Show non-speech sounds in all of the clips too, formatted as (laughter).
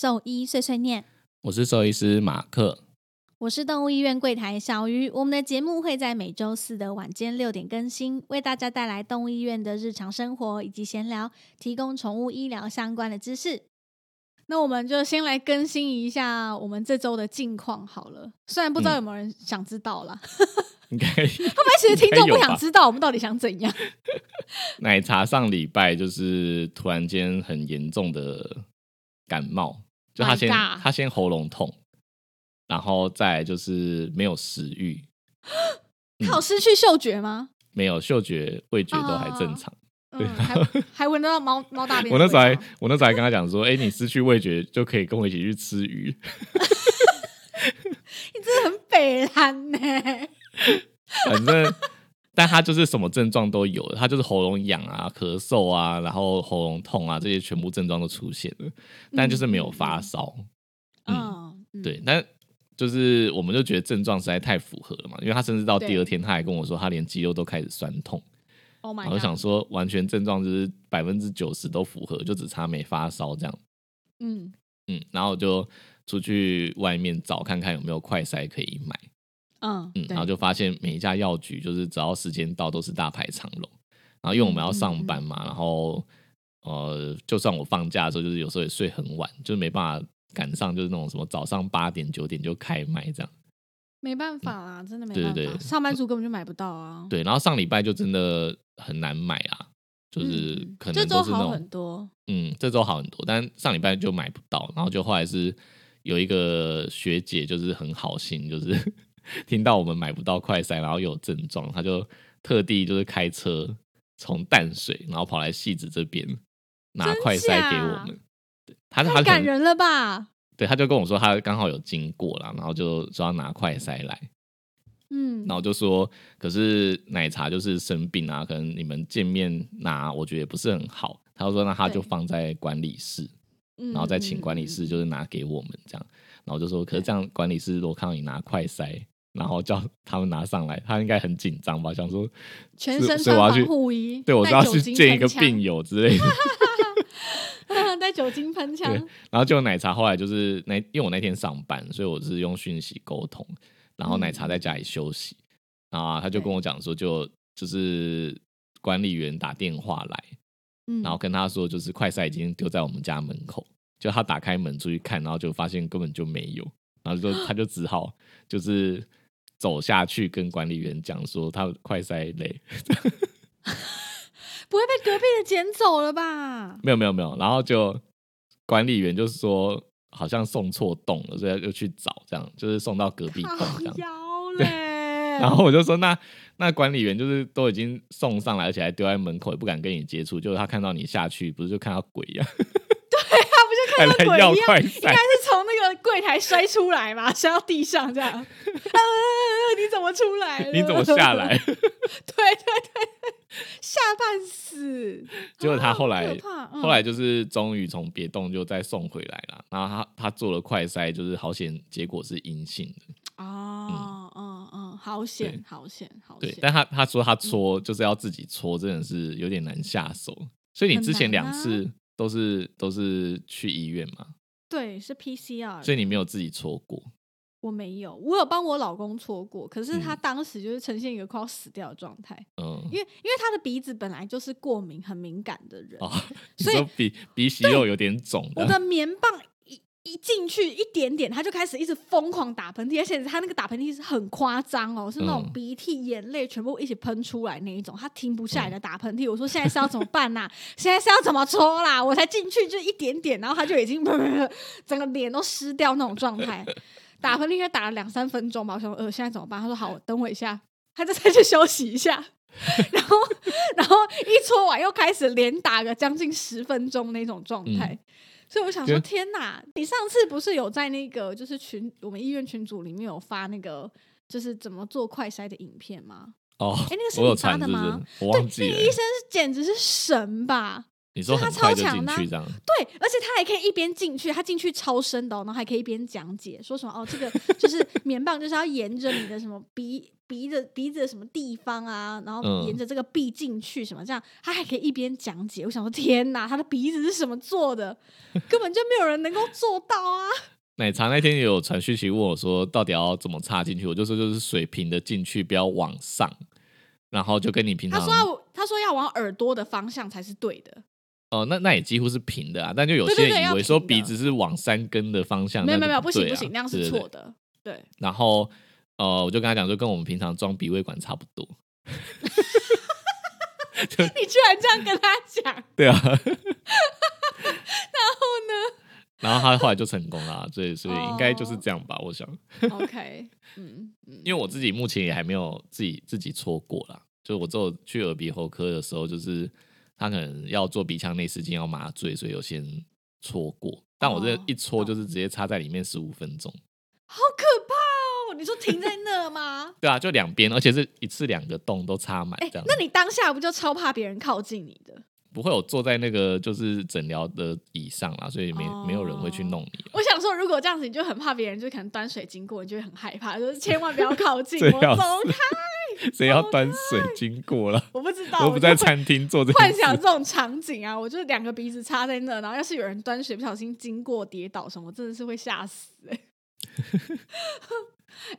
兽医碎碎念，我是兽医师马克。我是动物医院柜台小鱼。我们的节目会在每周四的晚间六点更新，为大家带来动物医院的日常生活以及闲聊，提供宠物医疗相关的知识。那我们就先来更新一下我们这周的近况好了。虽然不知道有没有人想知道啦，(laughs) 应该会不会其实听众不想知道我们到底想怎样？(laughs) 奶茶上礼拜就是突然间很严重的感冒，就他先他先喉咙痛，然后再就是没有食欲，(gasps) 他有失去嗅觉吗？(laughs) 没有嗅觉、味觉都还正常。对 (laughs) 嗯，还还闻得到猫猫大便。我那时候还我那时候还跟他讲说，哎、你失去味觉就可以跟我一起去吃鱼。(laughs) 你真的很北蓝呢、反正，但他就是什么症状都有，他就是喉咙痒啊、咳嗽啊，然后喉咙痛啊，这些全部症状都出现了，但就是没有发烧。嗯，嗯对，但就是我们就觉得症状实在太符合了嘛，因为他甚至到第二天他还跟我说，他连肌肉都开始酸痛，，Oh my 我想说，完全症状就是百分之九十都符合，就只差没发烧这样。嗯嗯，然后我就出去外面找看看有没有快筛可以买。嗯嗯，然后就发现每一家药局就是只要时间到都是大排长龙，然后因为我们要上班嘛，然后呃，就算我放假的时候，就是有时候也睡很晚，就是没办法赶上，就是那种什么早上八点九点就开卖这样。没办法啦，真的没办法，对对对上班族根本就买不到啊。对，然后上礼拜就真的很难买啊，就是可能这周好很多，嗯，这周好很多，但上礼拜就买不到，然后就后来是有一个学姐就是很好心，就是听到我们买不到快筛，然后又有症状，他就特地就是开车从淡水，然后跑来戏子这边拿快筛给我假们。太感人了吧？对，他就跟我说他刚好有经过了，然后就说要拿快筛来，嗯然后我就说，可是奶茶就是生病啊，可能你们见面拿，我觉得也不是很好。他就说，那他就对放在管理室。嗯然后再请管理嗯室就是拿给我们这样，然后我就说，可是这样管理室如果看到你拿快筛，然后叫他们拿上来，他应该很紧张吧？想说，全身穿防所以我要去护衣，对我就要去见一个病友之类的。(laughs) 带酒精喷枪，然后就奶茶后来就是那，因为我那天上班，所以我是用讯息沟通，然后奶茶在家里休息，然后啊他就跟我讲说，就就是管理员打电话来，嗯然后跟他说，就是快赛已经丢在我们家门口，就他打开门出去看，然后就发现根本就没有，然后就他就只好就是走下去跟管理员讲说他快塞累，(laughs) 不会被隔壁的捡走了吧？没有没有没有，然后就管理员就是说好像送错洞了，所以就去找，这样就是送到隔壁洞这样。(laughs) 然后我就说那那管理员就是都已经送上来，而且还丢在门口，也不敢跟你接触，就是他看到你下去，不是就看到鬼一样，(laughs) 他不就看到鬼一样，快应该。是从那个柜台摔出来嘛，摔到地上这样。呃，你怎么出来了？你怎么下来？(laughs) 对对对，吓半死。结果他后来后来就是终于从别动就再送回来了，然后他他做了快筛，就是好险，结果是阴性的。哦，嗯嗯，好险，好险，好险，。对但他他说他嗯搓就是要自己搓，真的是有点难下手。所以你之前两次都是都是去医院嘛，对，是 PCR，所以你没有自己搓过。我没有，我有帮我老公搓过，可是他嗯。当时就是呈现一个快要死掉的状态，嗯，因为因为他的鼻子本来就是过敏很敏感的人，哦，所以鼻鼻息肉有点肿我的棉棒一一进去一点点，他就开始一直疯狂打喷嚏，而且他那个打喷嚏是很夸张哦，是那种嗯鼻涕、眼泪全部一起喷出来那一种，他停不下嗯来的打喷嚏。我说现在是要怎么办呐、现在是要怎么搓啦？我才进去就一点点，然后他就已经 (laughs) 整个脸都湿掉那种状态，打喷嚏应该打了两三分钟吧。我想说，呃，现在怎么办？他说好，等我一下，他就再去休息一下。(laughs) 然后，然后一搓完又开始连打个将近十分钟那种状态，嗯所以我想说，天哪！你上次不是有在那个就是群我们医院群组里面有发那个就是怎么做快筛的影片吗？哦哎，那个是你发的吗？是？我忘记了那医生。是简直是神吧！你说他快就进超强的啊去这样，对，而且他还可以一边进去，他进去超深的哦、然后还可以一边讲解，说什么哦，这个就是 (laughs) 棉棒就是要沿着你的什么鼻鼻子鼻子的什么地方啊，然后嗯沿着这个壁进去什么这样，他还可以一边讲解。我想说，天哪，他的鼻子是什么做的？根本就没有人能够做到啊！(laughs) 奶茶那天也有传讯息问我说，到底要怎么插进去？我就说就是水平的进去，不要往上，然后就跟你平常他说要他说要往耳朵的方向才是对的，哦，那那也几乎是平的啊，但就有些人以为说鼻子是往山根的方向，没有没有不行不行，那样是错的。对，然后呃，我就跟他讲说，跟我们平常装鼻胃管差不多。(laughs) 你居然这样跟他讲，(laughs) 对啊。(laughs) 然后呢？然后他后来就成功了啊，所以所以应该就是这样吧，我想。OK，嗯嗯，因为我自己目前也还没有自己自己戳过啦，就是我只有去耳鼻喉科的时候，就是他可能要做鼻腔内视镜要麻醉，所以有先戳过。但我这哦一戳就是直接插在里面十五分钟，好可怕哦！你说停在那吗？(laughs) 对啊，就两边，而且是一次两个洞都插满哎、这样。那你当下不就超怕别人靠近你的？不会有坐在那个就是诊疗的椅上啦，所以没、没有人会去弄你。我想说，如果这样子，你就很怕别人，就可能端水经过，你就会很害怕，就是千万不要靠近 (laughs) 我，走开！谁要端水经过了？我不知道，我不在餐厅做这幻。想这种场景啊，我就两个鼻子插在那，然后要是有人端水不小心经过跌倒什么，真的是会吓死哎、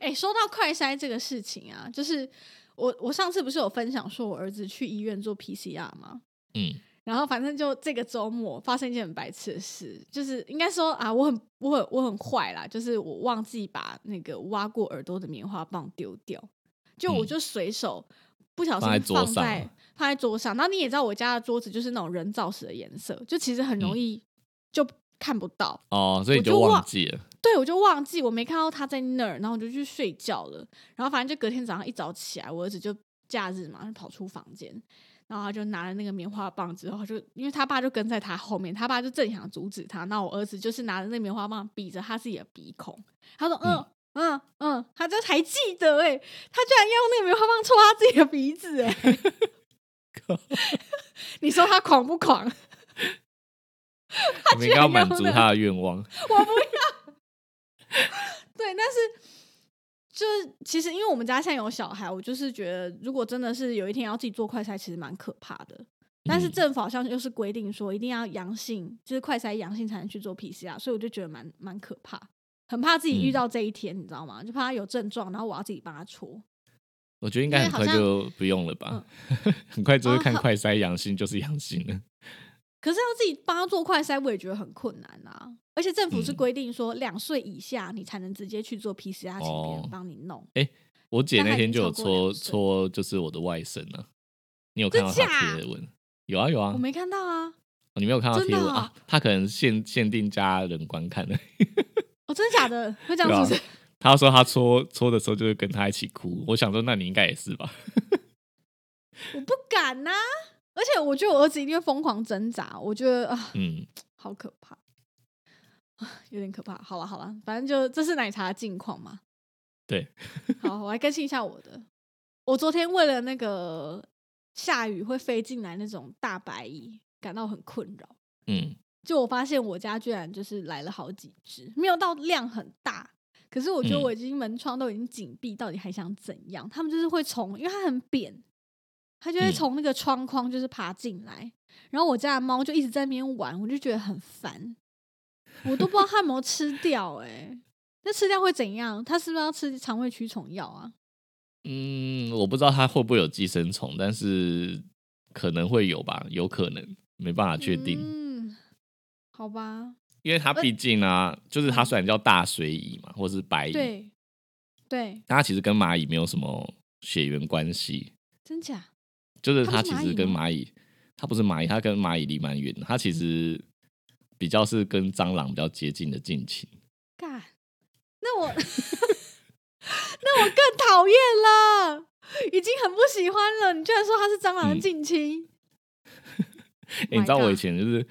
(laughs) 哎、说到快筛这个事情啊，就是我我上次不是有分享说我儿子去医院做 PCR 吗？嗯然后反正就这个周末发生一件很白痴的事，就是应该说啊，我很我很我很坏啦，就是我忘记把那个挖过耳朵的棉花棒丢掉，就我嗯就随手不小心放在放在桌上。然后你也知道我家的桌子就是那种人造石的颜色，就其实很容嗯易就看不到。哦，所以你就忘忘记了。对，我就忘记我没看到他在那儿，然后我就去睡觉了。然后反正就隔天早上一早起来，我儿子就假日嘛，就跑出房间，然后他就拿了那个棉花棒之后，就因为他爸就跟在他后面，他爸就正想阻止他，那我儿子就是拿着那棉花棒比着他自己的鼻孔，他说嗯。嗯嗯嗯，他就还记得哎、他居然要用那个棉花棒戳他自己的鼻子哎、(laughs) 你说他狂不狂？你们应该要满足他的愿望。我不要。(laughs) 对，但是就是其实因为我们家现在有小孩，我就是觉得如果真的是有一天要自己做快筛，其实蛮可怕的。但是嗯政府好像又是规定说一定要阳性，就是快筛阳性才能去做 PCR，所以我就觉得蛮蛮可怕，很怕自己遇嗯到这一天，你知道吗？就怕他有症状，然后我要自己帮他戳。我觉得应该很快就不用了吧，(laughs) 很快就会看快筛阳性就是阳性了。可是要自己帮他做快筛，我也觉得很困难啊。而且政府是嗯规定说，两岁以下你才能直接去做 PCR，请人帮你弄。我姐那天就有经超过两戳岁戳，就是我的外甥啊，你有看到真他假贴文？有啊有啊，我没看到啊，哦你没有看到贴文啊？他可能限限定家人观看的。哦，真的假的？(laughs) 会这样是不是？他说他搓搓的时候就会跟他一起哭，(laughs) 我想说那你应该也是吧？(laughs) 我不敢呐、而且我觉得我儿子一定会疯狂挣扎，我觉得啊，嗯，好可怕，啊，(sighs) 有点可怕。好了好了，反正就这是奶茶的近况嘛。对，好，我来更新一下我的。我昨天为了那个下雨会飞进来那种大白蚁，感到很困扰。嗯，就我发现我家居然就是来了好几只，没有到量很大，可是我觉得嗯我已经门窗都已经紧闭，到底还想怎样？他们就是会从，因为它很扁，它就会嗯从那个窗框就是爬进来，然后我家的猫就一直在那边玩，我就觉得很烦，我都不知道它有没有吃掉、欸，哎，那吃掉会怎样？它是不是要吃肠胃驱虫药啊？嗯，我不知道它会不会有寄生虫，但是可能会有吧，有可能，没办法确定，嗯，好吧，因为它毕竟啊，就是它虽然叫大水蚁嘛，或是白蚁，对对，但它其实跟蚂蚁没有什么血缘关系，真假？就是它它其实跟蚂蚁，它不是蚂蚁，它跟蚂蚁离蛮远的，它其实比较是跟蟑螂比较接近的近亲。干，那我 (laughs) 那我更讨厌了，已经很不喜欢了。你居然说它是蟑螂近亲，(laughs) 欸你知道我以前就是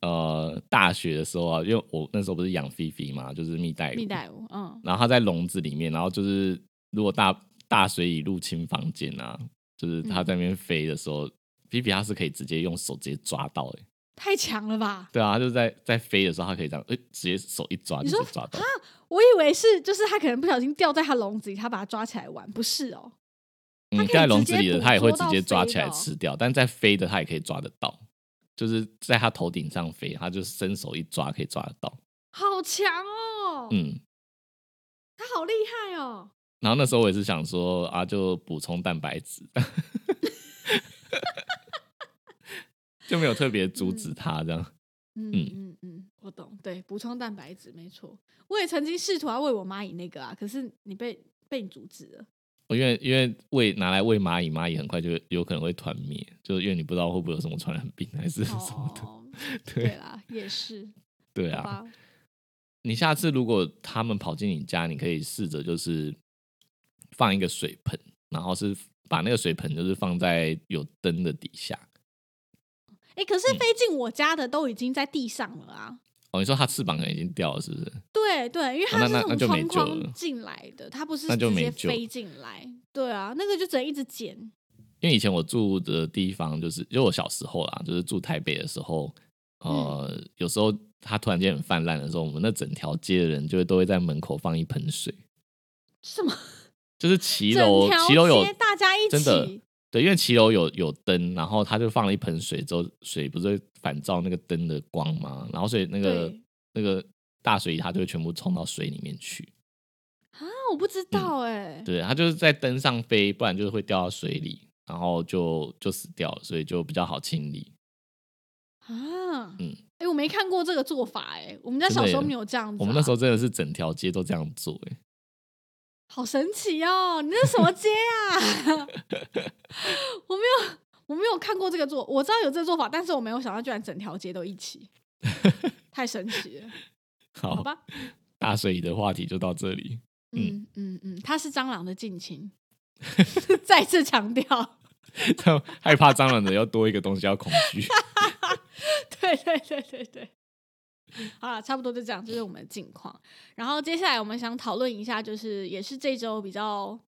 呃大学的时候啊，因为我那时候不是养菲菲嘛，就是蜜袋鼯，蜜袋鼯，嗯，然后它在笼子里面，然后就是如果大大水蚁入侵房间啊，就是它在那边飞的时候，菲菲它是可以直接用手直接抓到的、太强了吧？对啊，他就在在飞的时候，它可以这样，哎、直接手一抓就抓到。我以为是就是它可能不小心掉在它笼子里，它把它抓起来玩，不是哦。嗯，掉在笼子里的，捕它也会直接抓起来吃掉，但在飞的它也可以抓得到，就是在他头顶上飞，他就伸手一抓可以抓得到。好强哦！嗯，他好厉害哦。然后那时候我也是想说啊，就补充蛋白质，(laughs) 就没有特别阻止他这样。嗯嗯嗯嗯，我懂，对，补充蛋白质没错。我也曾经试图要喂我妈以那个啊，可是你被被你阻止了。因为因为喂拿来喂蚂蚁，蚂蚁很快就有可能会团灭，就是因为你不知道会不会有什么传染病还是什么的。哦，(laughs) 对对啦，也是，对啊，你下次如果他们跑进你家，你可以试着就是放一个水盆，然后是把那个水盆就是放在有灯的底下。哎、可嗯是飞进我家的都已经在地上了啊。哦，你说它翅膀可能已经掉了，是不是？对对，因为它是从窗框进来的，它不是直接飞进来。对啊，那个就只能一直捡。因为以前我住的地方就是，因为我小时候啦，就是住台北的时候，呃，嗯有时候它突然间很泛滥的时候，我们那整条街的人就会都会在门口放一盆水，什么？就是骑楼，骑楼有街大家一真的起。对，因为骑楼有有灯，然后他就放了一盆水之后，水不是会反照那个灯的光吗？然后所以那个那个大水它就会全部冲到水里面去。啊，我不知道哎、对，它就是在灯上飞，不然就是会掉到水里，然后就就死掉了，所以就比较好清理。啊，嗯哎、我没看过这个做法哎、我们家小时候没有这样子、啊我们那时候真的是整条街都这样做、欸，好神奇哦！你那是什么街啊？(laughs) 我没有，我没有看过这个做，我知道有这个做法，但是我没有想到居然整条街都一起，太神奇了。(laughs) 好好吧，大水里的话题就到这里。嗯嗯嗯，它是蟑螂的近亲，(laughs) 再次强调，害怕蟑螂的要多一个东西要恐惧。对对对对对。好了，差不多就这样，这是我们的近况。然后接下来我们想讨论一下，就是也是这周比较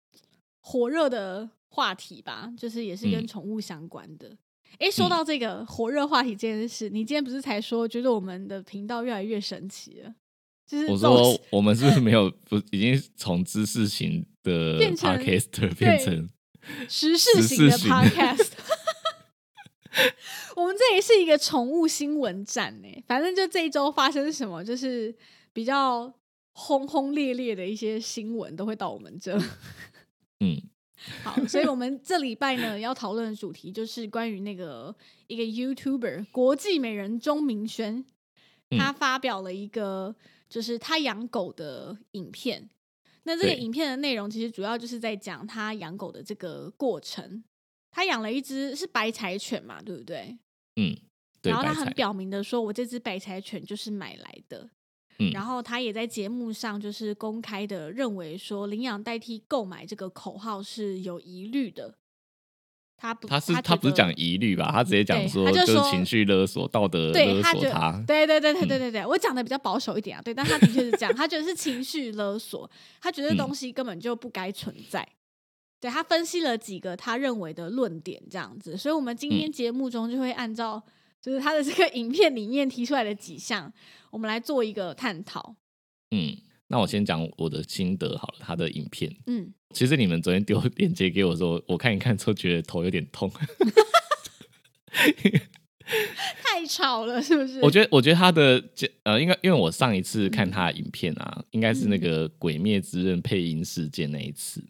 火热的话题吧，就是也是跟嗯宠物相关的。诶，说到这个火热话题这件事，你今天不是才说觉得我们的频道越来越神奇了？就是我说我们是不是 (laughs) 没有不已经从知识型的 podcaster 变成时事型的 (laughs) podcast。(laughs) 我们这里是一个宠物新闻站呢，反正就这一周发生什么，就是比较轰轰烈烈的一些新闻都会到我们这。嗯 (laughs) 好，所以我们这礼拜呢要讨论的主题就是关于那个一个 YouTuber 国际美人钟明轩，嗯他发表了一个就是他养狗的影片。那这个影片的内容其实主要就是在讲他养狗的这个过程。他养了一只是白柴犬嘛，对不对？嗯，对，然后他很表明的说，我这只白柴犬就是买来的。嗯然后他也在节目上就是公开的认为说，领养代替购买这个口号是有疑虑的。他不，他是他他不是讲疑虑吧？他直接讲说他就是情绪勒索、道德勒对他觉索他。对对对 (laughs) 对嗯对对对，我讲的比较保守一点啊，对，但他的确是这样，他觉得是情绪勒索，他觉得嗯东西根本就不该存在。对他分析了几个他认为的论点，这样子，所以我们今天嗯节目中就会按照就是他的这个影片里面提出来的几项，我们来做一个探讨。嗯，那我先讲我的心得好了。他的影片，嗯，其实你们昨天丢链接给我说，我看一看之后觉得头有点痛。(laughs) 太吵了，是不是？我觉得，我觉得他的呃，应该因为我上一次看他的影片啊，应该是那个《鬼灭之刃》配音事件那一次，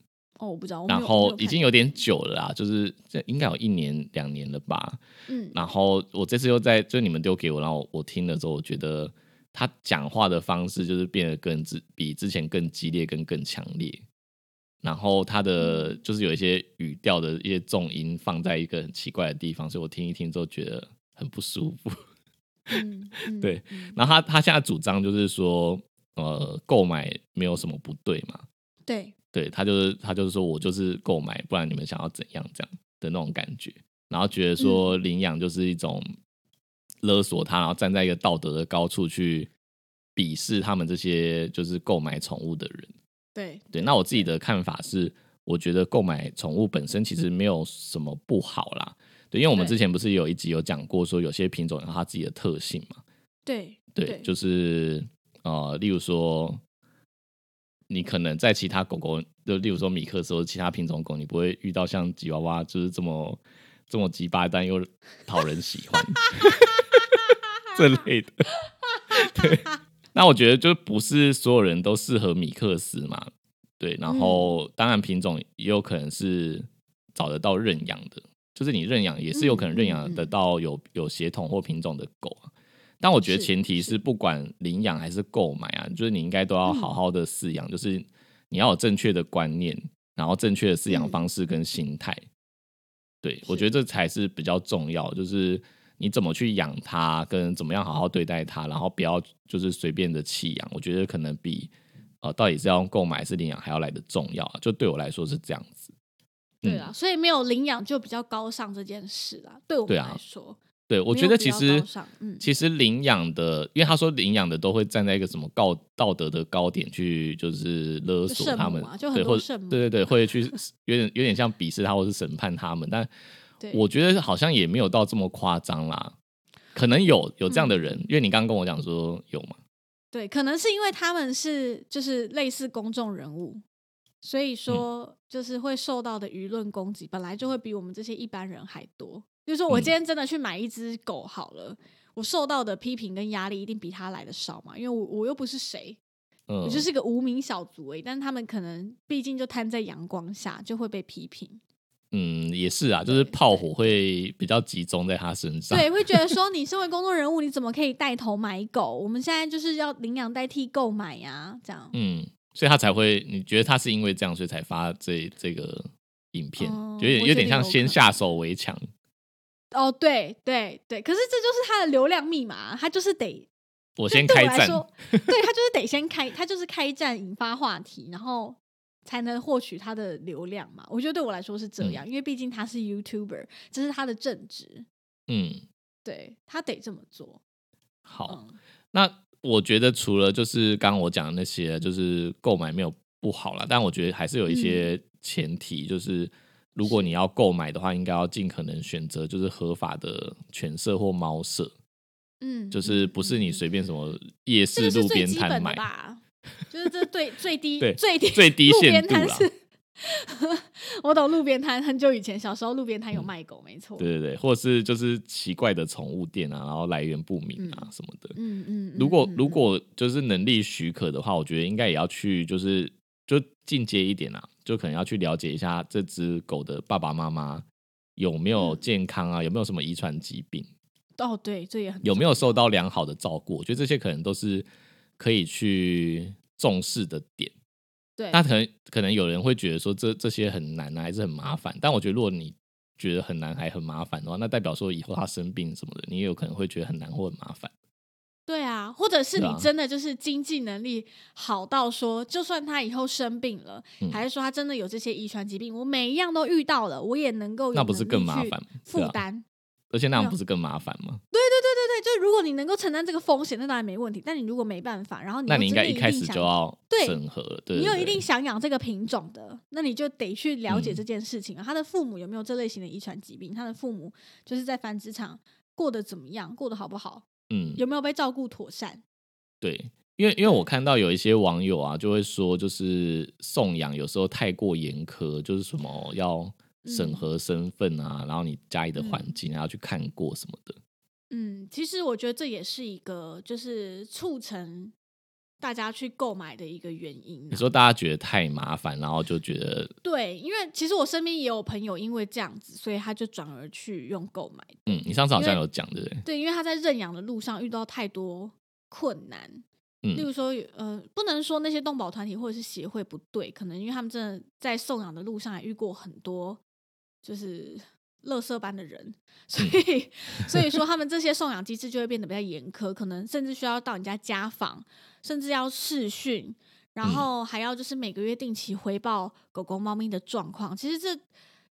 哦，我不知道，然后已经有点久了啦，就是这应该有一年两年了吧。嗯然后我这次又在，就你们丢给我，然后我听了之后，我觉得他讲话的方式就是变得更之比之前更激烈、跟更强烈。然后他的就是有一些语调的一些重音放在一个很奇怪的地方，所以我听一听之后觉得很不舒服。嗯嗯 (laughs) 对嗯然后他他现在主张就是说，呃，购买没有什么不对嘛，对，对他就是他就是说我就是购买，不然你们想要怎样这样的那种感觉，然后觉得说领养就是一种勒索他，然后站在一个道德的高处去鄙视他们这些就是购买宠物的人。对对，那我自己的看法是，我觉得购买宠物本身其实没有什么不好啦，对，因为我们之前不是有一集有讲过，说有些品种有它自己的特性嘛。对对，对。就是呃，例如说，你可能在其他狗狗，就例如说米克斯或者其他品种狗，你不会遇到像吉娃娃就是这么这么鸡巴，但又讨人喜欢 (laughs) 这类的。对，那我觉得就不是所有人都适合米克斯嘛。对，然后当然品种也有可能是找得到认养的，就是你认养也是有可能认养得到有有血统或品种的狗啊。但我觉得前提是是不管领养还是购买啊，就是你应该都要好好的饲养，就是你要有正确的观念，然后正确的饲养嗯方式跟心态。对我觉得这才是比较重要，就是你怎么去养它，跟怎么样好好对待它，然后不要就是随便的弃养。我觉得可能比呃到底是要用购买还是领养还要来的重要啊。就对我来说是这样子。对啊，所以没有领养就比较高尚这件事啦，对我们来说，对，我我觉得其实嗯其实领养的，因为他说领养的都会站在一个什么高道德的高点去，就是勒索他们对，或者对对对，会去有点有点像鄙视他或是审判他们，但我觉得好像也没有到这么夸张啦。可能有有这样的嗯人，因为你刚刚跟我讲说有嘛，对，可能是因为他们是就是类似公众人物，所以说就是会受到的舆论攻击，本来就会比我们这些一般人还多。就是说我嗯今天真的去买一只狗好了，我受到的批评跟压力一定比他来的少嘛，因为我我又不是谁，嗯我，就是个无名小卒而已。但是他们可能毕竟就摊在阳光下，就会被批评。嗯，也是啊，就是炮火会比较集中在他身上，对，会觉得说你身为公众人物，你怎么可以带头买狗？我们现在就是要领养代替购买呀，这样。嗯，所以他才会，你觉得他是因为这样，所以才发这这个影片，哦有点有点像我觉得有可能先下手为强。哦，对对对，可是这就是他的流量密码，他就是得我先开战，对他 (laughs) 就是得先开，他就是开战引发话题，然后才能获取他的流量嘛。我觉得对我来说是这样，因为毕竟他是 YouTuber，这是他的正职，嗯，对他得这么做。好。嗯，那我觉得除了就是刚刚我讲的那些，就是购买没有不好啦，但我觉得还是有一些前提，就是如果你要购买的话，应该要尽可能选择就是合法的犬舍或猫舍，嗯，就是不是你嗯随便什么夜市路边摊买，吧？就是这最最低对最低最低路限度啦边摊是。(laughs) 我懂路边摊，很久以前小时候路边摊有卖狗，没错。对对对，或者是就是奇怪的宠物店啊，然后来源不明啊什么的。嗯嗯，嗯如果嗯如果就是能力许可的话，我觉得应该也要去，就是就进阶一点啊，就可能要去了解一下这只狗的爸爸妈妈有没有嗯健康啊，有没有什么遗传疾病，哦，对，这也很有没有受到良好的照顾。我觉得这些可能都是可以去重视的点。对，那可能可能有人会觉得说这这些很难啊，还是很麻烦。但我觉得如果你觉得很难还很麻烦的话，那代表说以后他生病什么的，你也有可能会觉得很难或很麻烦。对啊，或者是你真的就是经济能力好到说，就算他以后生病了，嗯还是说他真的有这些遗传疾病，我每一样都遇到了，我也能够那不是更麻烦负担。而且那样不是更麻烦吗？对对对对对，就是如果你能够承担这个风险，那当然没问题。但你如果没办法，然后你那你应该一开始就要对审核，对你有一定想养这个品种的，那你就得去了解嗯这件事情啊。他的父母有没有这类型的遗传疾病？他的父母就是在繁殖场过得怎么样？过得好不好？嗯，有没有被照顾妥善？对，因为因为我看到有一些网友啊，就会说，就是送养有时候太过严苛，就是什么要审嗯核身份啊，然后你家里的环嗯境啊要去看过什么的。嗯，其实我觉得这也是一个就是促成大家去购买的一个原因啊、你说大家觉得太麻烦，然后就觉得对，因为其实我身边也有朋友因为这样子，所以他就转而去用购买。嗯，你上次好像有讲对不对？对，因为他在认养的路上遇到太多困难，例嗯如说，呃，不能说那些动保团体或者是协会不对，可能因为他们真的在送养的路上也遇过很多就是垃圾般的人，(laughs) 所以、所以说他们这些送养机制就会变得比较严苛，可能甚至需要到人家家访，甚至要试训，然嗯后还要就是每个月定期回报狗狗、猫咪的状况。其实这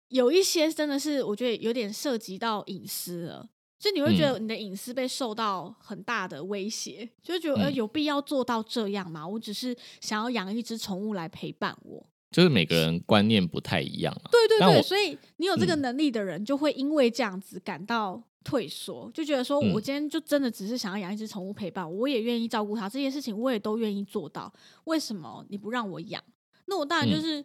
有一些真的是我觉得有点涉及到隐私了。就你会觉得嗯你的隐私被受到很大的威胁，就觉得呃嗯有必要做到这样吗？我只是想要养一只宠物来陪伴我，就是每个人观念不太一样啊。对对对，所以你有这个嗯能力的人，就会因为这样子感到退缩，就觉得说嗯我今天就真的只是想要养一只宠物陪伴，我也愿意照顾它，这件事情我也都愿意做到，为什么你不让我养？那我当然就嗯是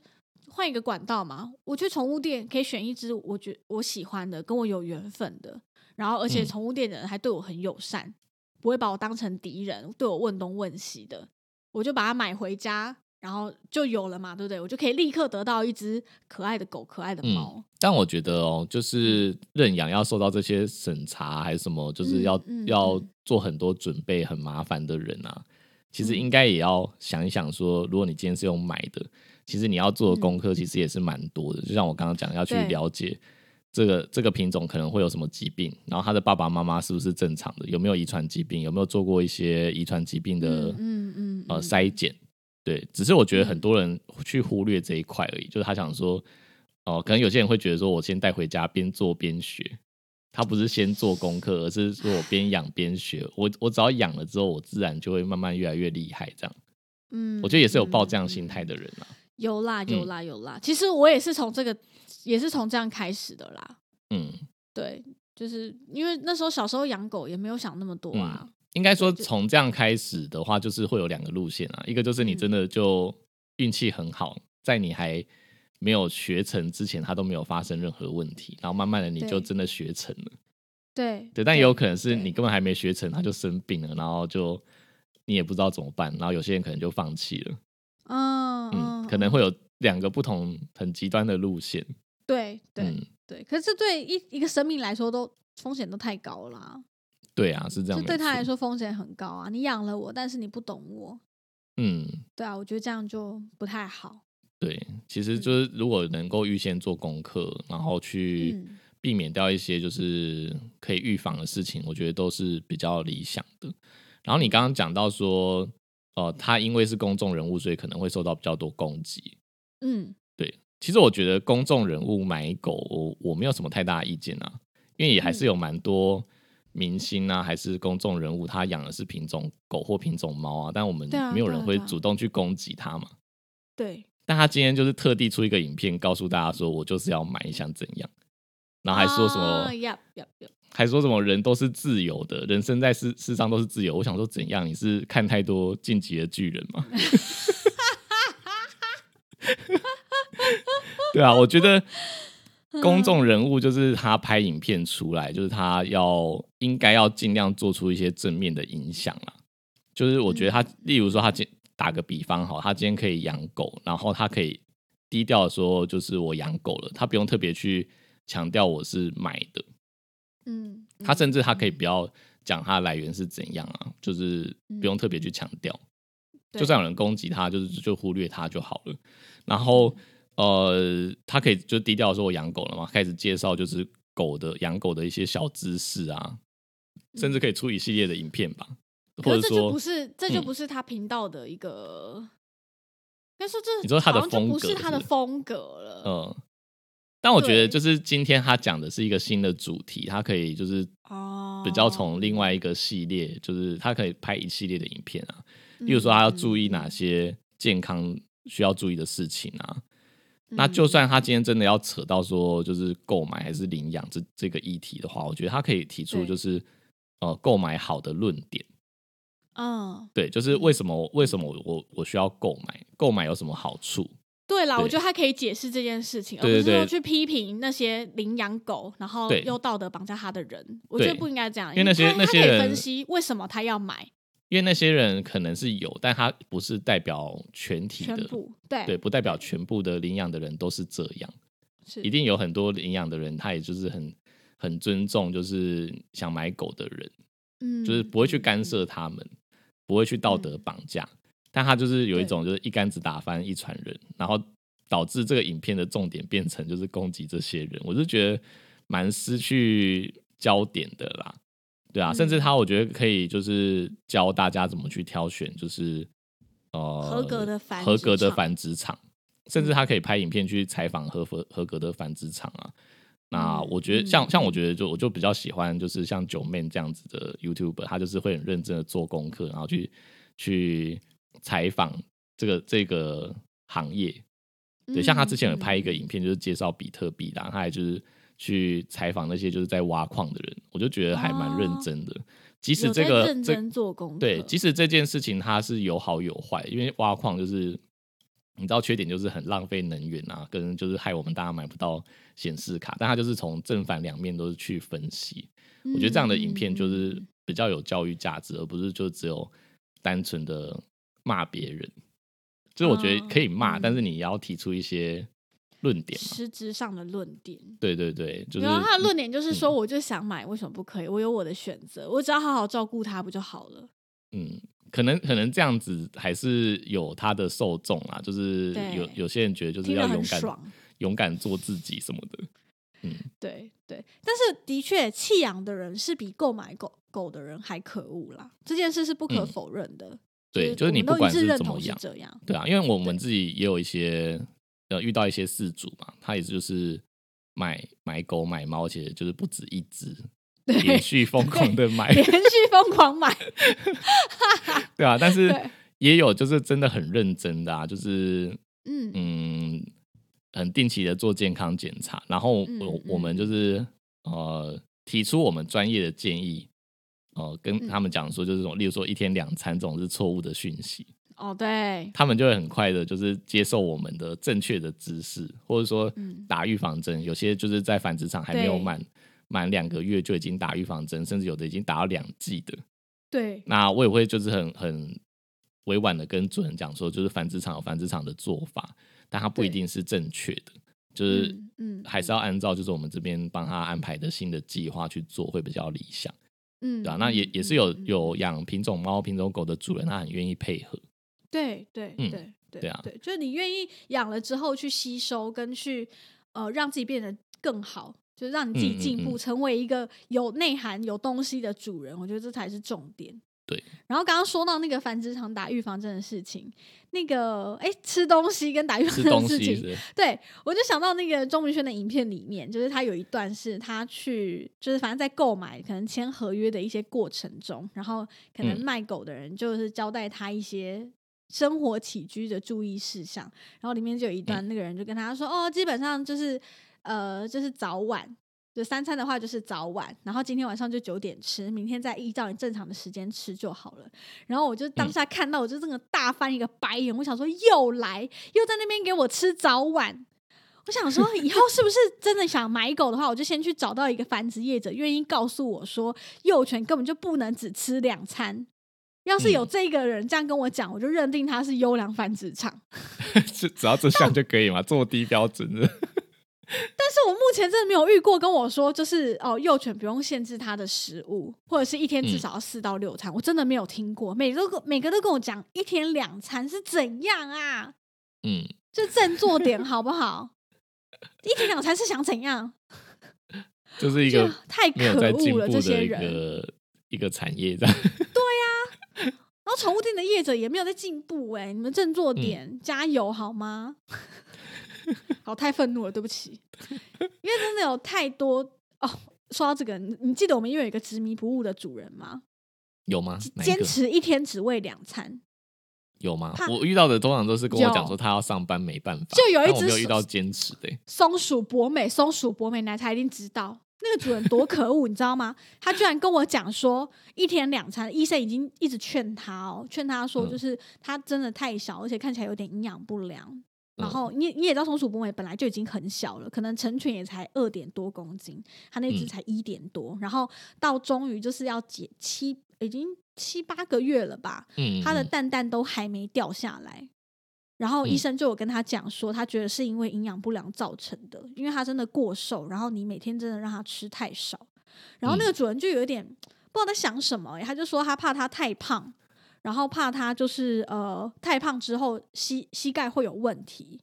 换一个管道嘛，我去宠物店可以选一只我觉我喜欢的，跟我有缘分的，然后而且嗯宠物店的人还对我很友善，不会把我当成敌人，对我问东问西的，我就把它买回家。然后就有了嘛，对不对？我就可以立刻得到一只可爱的狗、可爱的猫。嗯，但我觉得哦，就是认养要受到这些审查还是什么，就是要、嗯嗯要嗯做很多准备，很麻烦的人啊，其实嗯应该也要想一想说，如果你今天是用买的，其实你要做的功课其实也是蛮多的。就像我刚刚讲，要去了解这个这个品种可能会有什么疾病，然后他的爸爸妈妈是不是正常的，有没有遗传疾病，有没有做过一些遗传疾病的嗯嗯嗯呃嗯筛检。对，只是我觉得很嗯多人去忽略这一块而已，就是他想说，哦、可能有些人会觉得说，我先带回家边做边学，他不是先做功课，而是说我边养边学，我我只要养了之后，我自然就会慢慢越来越厉害，这样，嗯我觉得也是有抱这样心嗯态的人啊，有啦有嗯啦有啦。其实我也是从这个，也是从这样开始的啦。嗯，对，就是因为那时候小时候养狗也没有想那么多啊。应该说就从这样开始的话，就是会有两个路线啊，一个就是你嗯真的就运气很好，在你还没有学成之前，它都没有发生任何问题，然后慢慢的你就真的学成了。对对，但也有可能是你根本还没学成，他就生病了，然后就你也不知道怎么办，然后有些人可能就放弃了。嗯嗯，可能会有两个不同很极端的路线。对对嗯，对。可是这对一一个生命来说都风险都太高了啊，对啊，是这样没错。就对他来说风险很高啊。你养了我，但是你不懂我，嗯，对啊，我觉得这样就不太好。对，其实就是如果能够预先做功课，然后去嗯避免掉一些就是可以预防的事情，我觉得都是比较理想的。然后你刚刚讲到说，呃，他因为是公众人物，所以可能会受到比较多攻击。嗯对，其实我觉得公众人物买狗，我我没有什么太大的意见啊，因为也还是嗯有蛮多明星啊，还是公众人物，他养的是品种狗或品种猫啊，但我们没有人会主动去攻击他嘛。对，但他今天就是特地出一个影片，告诉大家说我就是要买，你想怎样？然后还说什么，呀还说什么人都是自由的，人生在世世上都是自由。我想说怎样？你是看太多晋级的巨人吗？(laughs) 对啊，我觉得公众人物就是他拍影片出来，就是他要应该要尽量做出一些正面的影响啦。就是我觉得他，例如说他今打个比方哈，他今天可以养狗，然后他可以低调的说，就是我养狗了，他不用特别去强调我是买的。嗯，他甚至他可以嗯。不要讲它的来源是怎样啊，就是不用特别去强调，就算有人攻击他，就是就忽略他就好了。然后呃，他可以就低调地说我养狗了嘛，开始介绍就是狗的养狗的一些小知识啊，甚至可以出一系列的影片吧，或者说是这就不是这就嗯不是他频道的一个，应该说这你说他的风格就不是他的风格了。嗯。但我觉得就是今天他讲的是一个新的主题，他可以就是哦，比较从另外一个系列，就是他可以拍一系列的影片啊，嗯，例如说他要注意嗯哪些健康需要注意的事情啊。嗯。那就算他今天真的要扯到说就是购买还是领养这这个议题的话，我觉得他可以提出就是呃购买好的论点，嗯，对，就是为什么为什么我我需要购买，购买有什么好处？对啦，我觉得他可以解释这件事情，而不是说去批评那些领养狗，然后对。又道德绑架他的人。我觉得不应该这样，因为那些那些人分析为什么他要买因为那些人可能是有，但他不是代表全体的，全部，对。对，不代表全部的领养的人都是这样。是。一定有很多领养的人，他也就是很很尊重，就是想买狗的人，嗯就是不会去干嗯。涉他们，不会去道德绑架，但他就是有一对。种就是一竿子打翻一船人，然后导致这个影片的重点变成就是攻击这些人，我就觉得蛮失去焦点的啦。对啊，嗯甚至他我觉得可以就是教大家怎么去挑选，就是呃合格的繁殖合格的场繁殖场，甚至他可以拍影片去采访合合合格的繁殖场啊。那嗯我觉得像、像我嗯。觉得就我就比较喜欢就是像九妹这样子的 YouTuber，他就是会很认真的做功课，然后去去采访这个这个行业。对，像他之前有嗯拍一个影片，就是介绍比特币的，他还就是去采访那些就是在挖矿的人，我就觉得还蛮认真的。即使这个认真做功课，对，即使这件事情它是有好有坏，因为挖矿就是你知道缺点就是很浪费能源啊，跟就是害我们大家买不到显示卡，但它就是从正反两面都是去分析。我觉得这样的影片就嗯是比较有教育价值，而不是就只有单纯的骂别人。就是我觉得可以骂，嗯但是你也要提出一些论点嘛。实质上的论点。对对对，就是然后他的论点就是说，嗯我就想买，为什么不可以？我有我的选择，我只要好好照顾它不就好了？嗯，可能可能这样子还是有他的受众啊，就是有有些人觉得就是要勇敢。勇敢做自己什么的。嗯对对，但是的确，弃养的人是比购买狗狗的人还可恶啦。这件事是不可嗯否认的。对，就是你不管是怎么养。对啊，因为我们自己也有一些呃遇到一些事主嘛，他也是就是买买狗买猫，其实就是不止一只，(laughs) 对，连续疯狂的买，连续疯狂买，(laughs) 对啊，但是也有就是真的很认真的啊，就是嗯。嗯，很定期的做健康检查，然后嗯我我们就是呃提出我们专业的建议，呃，跟嗯。他们讲说，就是这种，例如说一天两餐这种是错误的讯息，哦，对，他们就会很快的，就是接受我们的正确的知识，或者说嗯。打预防针，有些就是在繁殖场还没有满满两个月就已经打预防针，甚至有的已经打了两剂的，对，那我也会就是很很委婉的跟主人讲说，就是繁殖场有繁殖场的做法，但它不一定是正确的，就是嗯嗯还是要按照就是我们这边帮他安排的新的计划去做，会比较理想，嗯，对吧、那也嗯也是有有养品种猫、品种狗的主人，他很愿意配合，对对嗯对对对啊对，就是你愿意养了之后去吸收跟去呃让自己变得更好，就是让你自己进步，嗯成为一个有内涵、有东西的主人。我觉得这才是重点。对。然后刚刚说到那个繁殖场打预防针的事情，那个哎吃东西跟打预防针的事情，对，我就想到那个钟明轩的影片里面，就是他有一段是他去，就是反正在购买可能签合约的一些过程中，然后可能嗯卖狗的人就是交代他一些生活起居的注意事项，然后里面就有一段那个人就跟他说，哦，基本上就是呃，就是早晚。就三餐的话就是早晚，然后今天晚上就九点吃，明天再依照你正常的时间吃就好了。然后我就当嗯下看到，我就这个大翻一个白眼，我想说又来，又在那边给我吃早晚。我想说，(laughs) 以后是不是真的想买狗的话，我就先去找到一个繁殖业者，愿意告诉我说，幼犬根本就不能只吃两餐。要是有嗯这个人这样跟我讲，我就认定他是优良繁殖场。(laughs) 只只要这项就可以嘛，这么低标准的。(laughs) 但是我目前真的没有遇过跟我说，就是哦，幼犬不用限制它的食物，或者是一天至嗯少要四到六餐，我真的没有听过。每个每个都跟我讲一天两餐是怎样啊？嗯，就振作点好不好？一天两餐是想怎样？就就是一个太可恶了，这些人。个一个产业这样。(laughs) 然后宠物店的业者也没有在进步哎、你们振作嗯点，加油好吗？(laughs) 好，太愤怒了，对不起，因为真的有太多哦。说到这个，你你记得我们因为有一个执迷不悟的主人吗？有吗？坚持一天只喂两餐，有吗？我遇到的通常都是跟我讲有说他要上班没办法，就有一只有遇到坚持的欸、松鼠博美，松鼠博美奶茶一定知道。那个主人多可恶，(laughs) 你知道吗？他居然跟我讲说一天两餐，医生已经一直劝他哦，劝他说嗯就是他真的太小，而且看起来有点营养不良。然嗯后你你也知道，松鼠博美本来就已经很小了，可能成犬也才二点多公斤，它那只嗯才一点多，然后到终于就是要解七，已经七八个月了吧，嗯，它的嗯蛋蛋都还没掉下来。然后医嗯生就有跟他讲说，他觉得是因为营养不良造成的，因为他真的过瘦，然后你每天真的让他吃太少，然后那个主人就有点不知道在想什么、欸，他就说他怕他太胖，然后怕他就是呃太胖之后膝膝盖会有问题，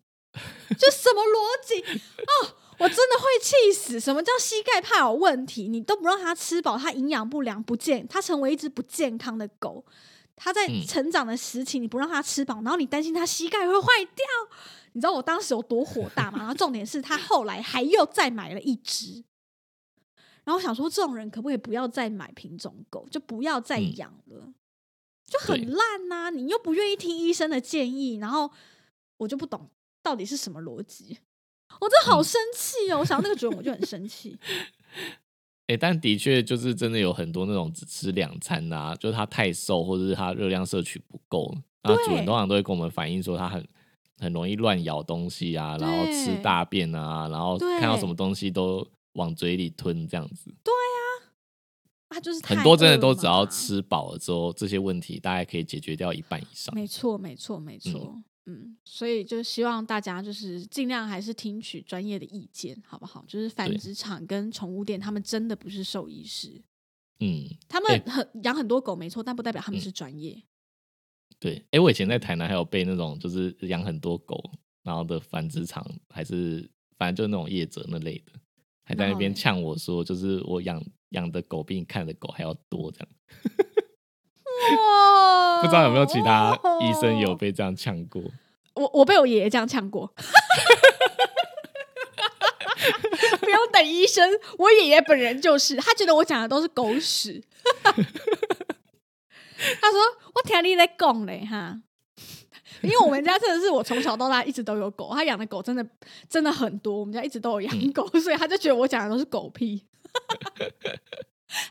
这什么逻辑哦？我真的会气死！什么叫膝盖怕有问题？你都不让他吃饱，他营养不良不健，他成为一只不健康的狗。它在嗯成长的时期，你不让他吃饱，然后你担心他膝盖会坏掉，你知道我当时有多火大吗？(laughs) 然后重点是他后来还又再买了一只，然后我想说，这种人可不可以不要再买品种狗，就不要再嗯养了，就很对烂呐、你又不愿意听医生的建议，然后我就不懂，到底是什么逻辑？我真的好生气哦！我想到那个主人我就很生气。(laughs) 哎、但的确就是真的有很多那种只吃两餐的啊，就是他太瘦，或者是他热量摄取不够，然后主人通常都会跟我们反映说他很很容易乱咬东西啊，然后吃大便啊，然后看到什么东西都往嘴里吞这样子。他就是很多真的都只要吃饱了之后，这些问题大概可以解决掉一半以上。没错，没错，没错。嗯所以就希望大家就是尽量还是听取专业的意见，好不好？就是繁殖场跟宠物店，他们真的不是兽医师，嗯，他们很养很多狗没错，但不代表他们嗯是专业。对。哎、我以前在台南还有被那种就是养很多狗，然后的繁殖场还是反正就是那种业者那类的，还在那边呛我说，就是我养养的狗比你看的狗还要多这样。(laughs) 哇不知道有没有其他医生有？被这样呛过？我我被我爷爷这样呛过。(laughs) 不用等医生，我爷爷本人就是，他觉得我讲的都是狗屎。(laughs) 他说：“我听你在讲嘞哈。(laughs) ”因为我们家真的是我从小到大一直都有狗，他养的狗真的真的很多，我们家一直都有养狗，所以他就觉得我讲的都是狗屁。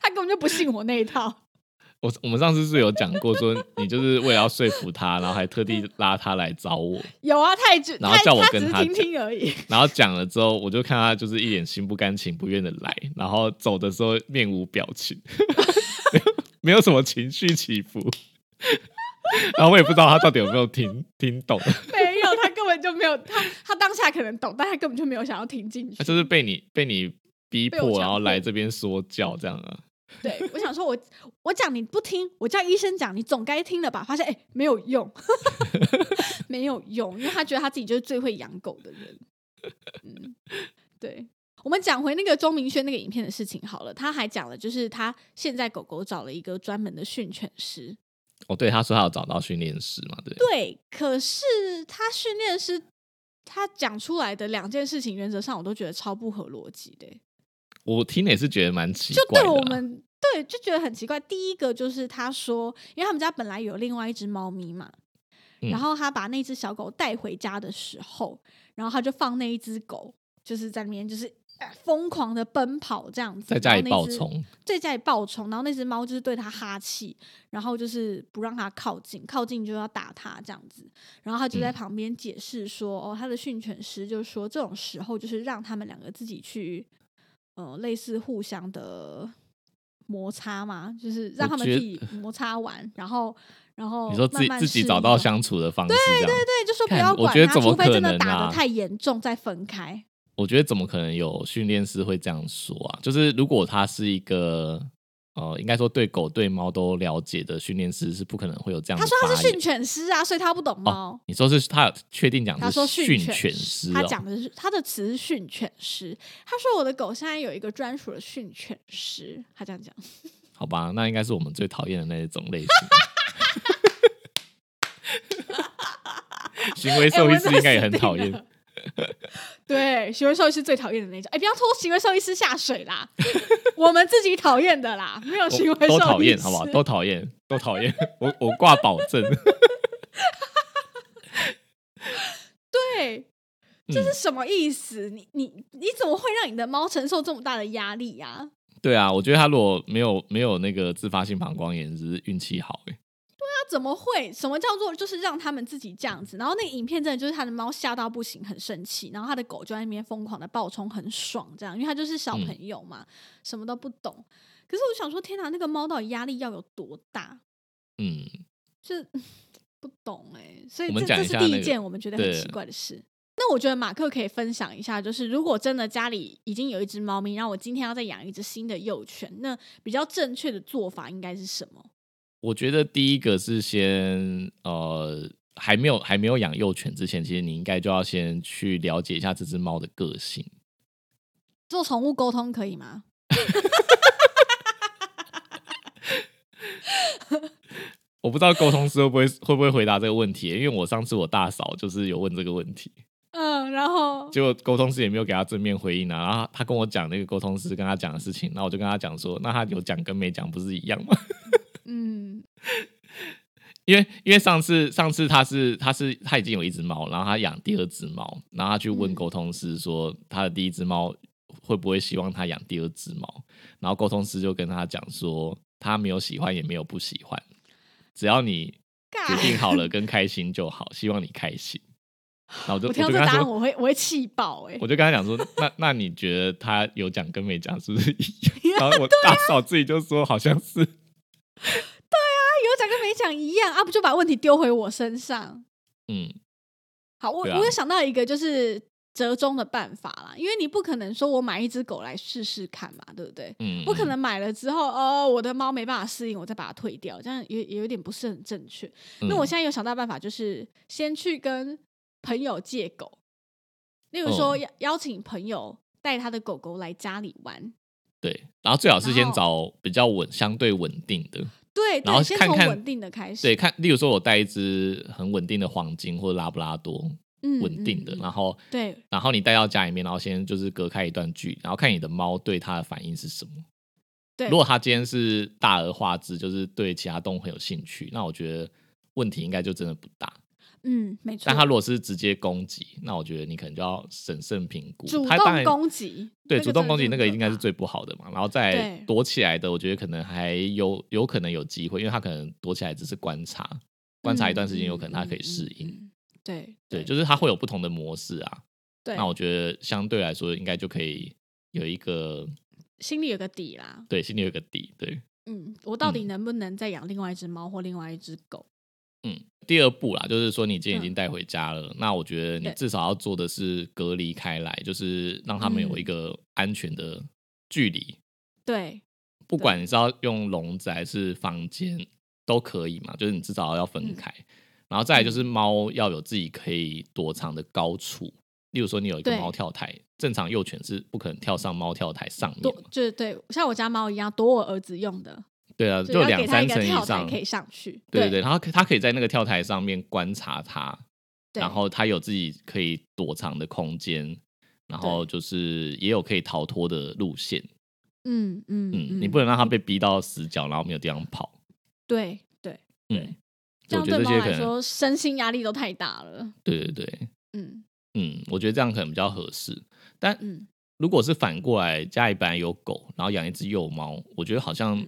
他根本就不信我那一套。我我们上次是有讲过，说你就是为了要说服他，然后还特地拉他来找我，(laughs) 有啊，他也只然后叫我跟他听听而已。(laughs) 然后讲了之后，我就看他就是一脸心不甘情不愿的来，然后走的时候面无表情，(laughs) 没有什么情绪起伏，然后我也不知道他到底有没有听听懂，没有，他根本就没有，他他当下可能懂，但他根本就没有想要听进去。他就是被你被你逼迫，然后来迫这边说教这样啊。对，我想说我，(laughs) 我讲你不听，我叫医生讲，你总该听了吧？发现哎、没有用，(laughs) 没有用，因为他觉得他自己就是最会养狗的人。嗯，对。我们讲回那个钟明轩那个影片的事情好了，他还讲了，就是他现在狗狗找了一个专门的训犬师，哦，对，他说他有找到训练师嘛，对不对，对，可是他训练师他讲出来的两件事情，原则上我都觉得超不合逻辑的欸、我听也是觉得蛮奇怪的、啊。对我们对就觉得很奇怪。第一个就是他说，因为他们家本来有另外一只猫咪嘛，嗯然后他把那只小狗带回家的时候，然后他就放那一只狗，就是在里面就是。呃疯狂的奔跑这样子，在家里然后那只爆冲，在家里暴冲，然后那只猫就是对他哈气，然后就是不让他靠近，靠近就要打他这样子。然后他就在嗯旁边解释说，哦，他的训犬师就说这种时候就是让他们两个自己去，呃，类似互相的摩擦嘛，就是让他们自己摩擦完，然后然后你说自己自己找到相处的方式，对对对，就说不要管它，觉得怎么除非真的打的太严重再分开。我觉得怎么可能有训练师会这样说啊？就是如果他是一个呃，应该说对狗对猫都了解的训练师，是不可能会有这样的他说他是训犬师啊，所以他不懂猫。哦。你说是他有确定讲他说是训犬犬师哦？他讲的是他的词是训犬师。他说我的狗现在有一个专属的训犬师，他这样讲。(laughs) 好吧，那应该是我们最讨厌的那种类型。行为哎兽医师应该也很讨厌。了。对，行为兽医师最讨厌的那种。哎、不要拖行为兽医师下水啦，(laughs) 我们自己讨厌的啦，没有行为兽医师都讨厌，好不好？(laughs) 都讨厌，都讨厌。我我挂保证。(laughs) 对，这嗯是什么意思？你你你怎么会让你的猫承受这么大的压力呀、对啊，我觉得它如果没有没有那个自发性膀胱炎，只是运气好怎么会？什么叫做就是让他们自己这样子？然后那个影片真的就是他的猫吓到不行，很生气，然后他的狗就在那边疯狂的暴冲，很爽这样，因为他就是小嗯朋友嘛，什么都不懂。可是我想说，天哪，那个猫到底压力要有多大？嗯，就是 (laughs) 不懂哎、所以这这是第一件我们觉得很奇怪的事。那我觉得马克可以分享一下，就是如果真的家里已经有一只猫咪，然后我今天要再养一只新的幼犬，那比较正确的做法应该是什么？我觉得第一个是先呃，还没有还没有养幼犬之前，其实你应该就要先去了解一下这只猫的个性。做宠物沟通可以吗？(laughs) 我不知道沟通师会不会会不会回答这个问题，因为我上次我大嫂就是有问这个问题，嗯，然后结果沟通师也没有给他正面回应啊。然后他跟我讲那个沟通师跟他讲的事情，然后我就跟他讲说，那他有讲跟没讲不是一样吗？(laughs) 嗯，(laughs) 因为因为上次上次他是他是他已经有一只猫，然后他养第二只猫，然后他去问嗯沟通师说他的第一只猫会不会希望他养第二只猫，然后沟通师就跟他讲说他没有喜欢也没有不喜欢，只要你决定好了 (laughs) 跟开心就好，希望你开心。然后我就我听到这答案我会我会气爆哎、我就跟他讲说，那那你觉得他有讲跟没讲是不是一样？(laughs) 然后我大嫂自己就说好像是，有讲跟没讲一样啊，不就把问题丢回我身上？嗯，好，我、啊我有想到一个就是折中的办法啦，因为你不可能说我买一只狗来试试看嘛，对不对？嗯，不可能买了之后，哦，我的猫没办法适应，我再把它退掉，这样也也有点不是很正确。嗯。那我现在有想到办法，就是先去跟朋友借狗，例如哦说邀邀请朋友带他的狗狗来家里玩，对，然后最好是先找比较稳、相对稳定的。对然后，先看看从稳定的开始，对，看，例如说我带一只很稳定的黄金或者拉布拉多，嗯稳定的，然后对然后你带到家里面，然后先就是隔开一段距离，然后看你的猫对它的反应是什么。对，如果它今天是大而化之，就是对其他动物很有兴趣，那我觉得问题应该就真的不大。嗯没错，但他如果是直接攻击，那我觉得你可能就要审慎评估。主动攻击，对，主动攻击那个应该是最不好的嘛，然后再躲起来的，我觉得可能还有有可能有机会，因为他可能躲起来只是观察，观察一段时间，有可能他可以适应。嗯嗯嗯嗯对对，就是他会有不同的模式啊。对，那我觉得相对来说，应该就可以有一个心里有个底啦。对心里有个底。对，嗯，我到底嗯能不能再养另外一只猫或另外一只狗？嗯，第二步啦，就是说你今天已经嗯带回家了，那我觉得你至少要做的是隔离开来，就是让他们有一嗯。个安全的距离。对不管你是要用笼子还是房间都可以嘛，就是你至少要分嗯。开。然后再来就是猫要有自己可以躲藏的高处，例如说你有一个猫跳台，正常幼犬是不可能跳上猫跳台上面躲嘛，就是对，像我家猫一样躲我儿子用的，对啊，就就两三层以上，可以上去。对对。对，然后他可以在那个跳台上面观察它，然后他有自己可以躲藏的空间，然后就是也有可以逃脱的路线，嗯嗯嗯，你不能让它被逼到死角，然后没有地方跑，对对，嗯，这样我觉得这些可能，对猫来说身心压力都太大了。对对对，嗯。嗯，我觉得这样可能比较合适。但嗯，如果是反过来，家里本来有狗，然后养一只幼猫，我觉得好像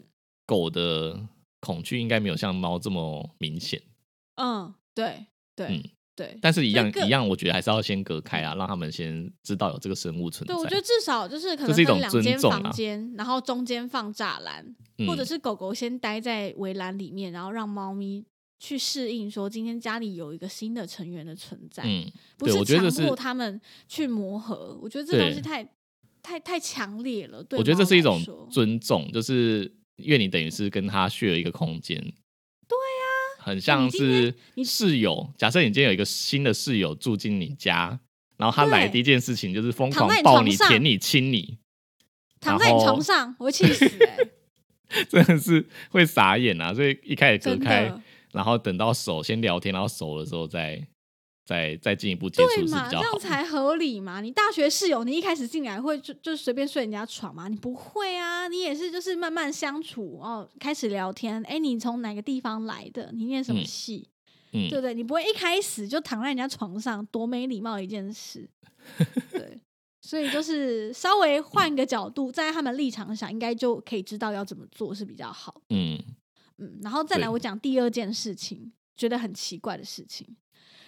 狗的恐惧应该没有像猫这么明显。嗯，对对、嗯对。但是，一样一样，我觉得还是要先隔开啊，让他们先知道有这个生物存在。对，我觉得至少就是可能这是一种分两间房间，然后中间放栅栏，嗯或者是狗狗先待在围栏里面，然后让猫咪去适应，说今天家里有一个新的成员的存在，嗯，不对，我觉得强这是迫他们去磨合。我觉得这东西太太太强烈了。对，我觉得这是一种。尊重，就是因为你等于是跟他 share 一个空间。对呀、很像是你室友。假设你今天有一个新的室友住进你家，然后他来对第一件事情就是疯狂抱你、舔你、亲你，躺在你床上，我会气死哎、(laughs) 真的是会傻眼啊！所以一开始隔开，然后等到熟先聊天，然后熟了之后再再再进一步接触是对嘛，这比较好这。样才合理嘛。你大学室友，你一开始进来会就就随便睡人家床吗？你不会啊，你也是就是慢慢相处哦，开始聊天。哎，你从哪个地方来的？你念什么嗯系？嗯对不对？你不会一开始就躺在人家床上，多没礼貌一件事。对，(laughs) 所以就是稍微换个角度，站在他们立场想，应该就可以知道要怎么做是比较好。嗯嗯，然后再来我讲第二件事情，觉得很奇怪的事情。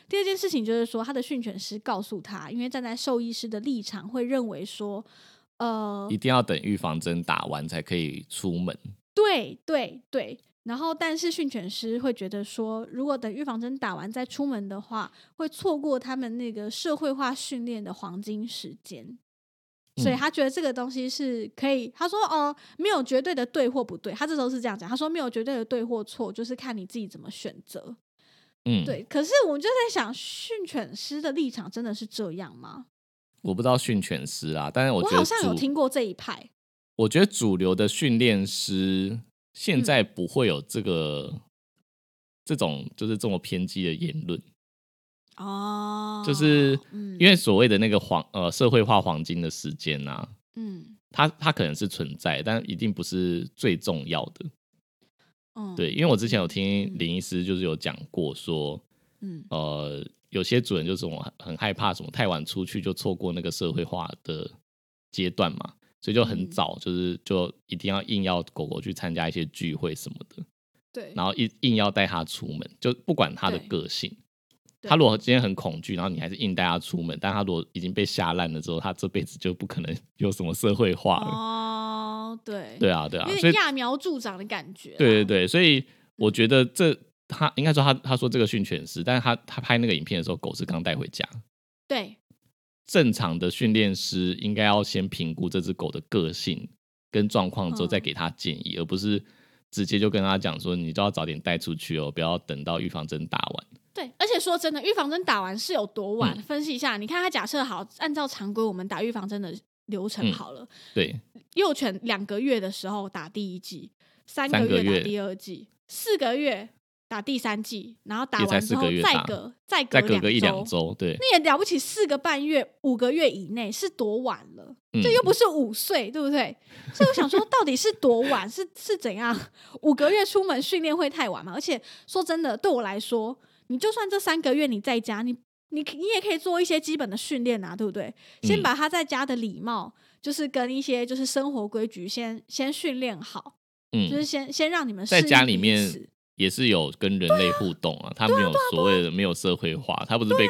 第二件事情就是说，他的训犬师告诉他，因为站在兽医师的立场，会认为说，呃一，定要等预防针打完才可以出门。对对对。然后，但是训犬师会觉得说，如果等预防针打完再出门的话，会错过他们那个社会化训练的黄金时间。所以嗯他觉得这个东西是可以，他说哦，没有绝对的对或不对，他这时候是这样讲，他说没有绝对的对或错，就是看你自己怎么选择。嗯，，对，可是我就在想，训犬师的立场真的是这样吗？我不知道训犬师啊，但是我觉得我好像有听过这一派。我觉得主流的训练师现嗯在不会有这个、这种就是这么偏激的言论，哦就是嗯因为所谓的那个黄呃社会化黄金的时间啊，嗯，它它可能是存在，但一定不是最重要的。嗯，，对，因为我之前有听林医师就是有讲过说，嗯。呃，有些主人就是我很很害怕什么太晚出去就错过那个社会化的阶段嘛，所以就很嗯。早就是就一定要硬要狗狗去参加一些聚会什么的，对，然后硬硬要带它出门，就不管它的对。个性。对。它如果今天很恐惧，然后你还是硬带它出门，但它如果已经被吓烂了之后，它这辈子就不可能有什么社会化了。哦，对，对啊，对啊，有点揠苗助长的感觉啦。对对对，所以我觉得这他应该说他他说这个训犬师，但是他他拍那个影片的时候，狗是刚带回家。对正常的训练师应该要先评估这只狗的个性跟状况之后，嗯再给他建议，而不是直接就跟他讲说，你都要早点带出去哦，不要等到预防针打完。对，而且说真的，预防针打完是有多晚？嗯分析一下，你看他假设好，按照常规我们打预防针的流程嗯好了，对，幼犬两个月的时候打第一剂，三三个月打第二剂，四个月打第三剂，然后打完之后再隔再隔再再隔个一两，周，对，那也了不起，四个半月、五个月以内是多晚了？嗯这又不是五岁，对不对？(laughs) 所以我想说，到底是多晚？是是怎样？五个月出门训练会太晚吗？而且说真的，对我来说，你就算这三个月你在家，你你你也可以做一些基本的训练啊，对不对？先嗯把他在家的礼貌，就是跟一些就是生活规矩先先训练好，嗯，就是先先让你们在家里面也是有跟人类互动啊，他没有所谓的没有社会化，他不是被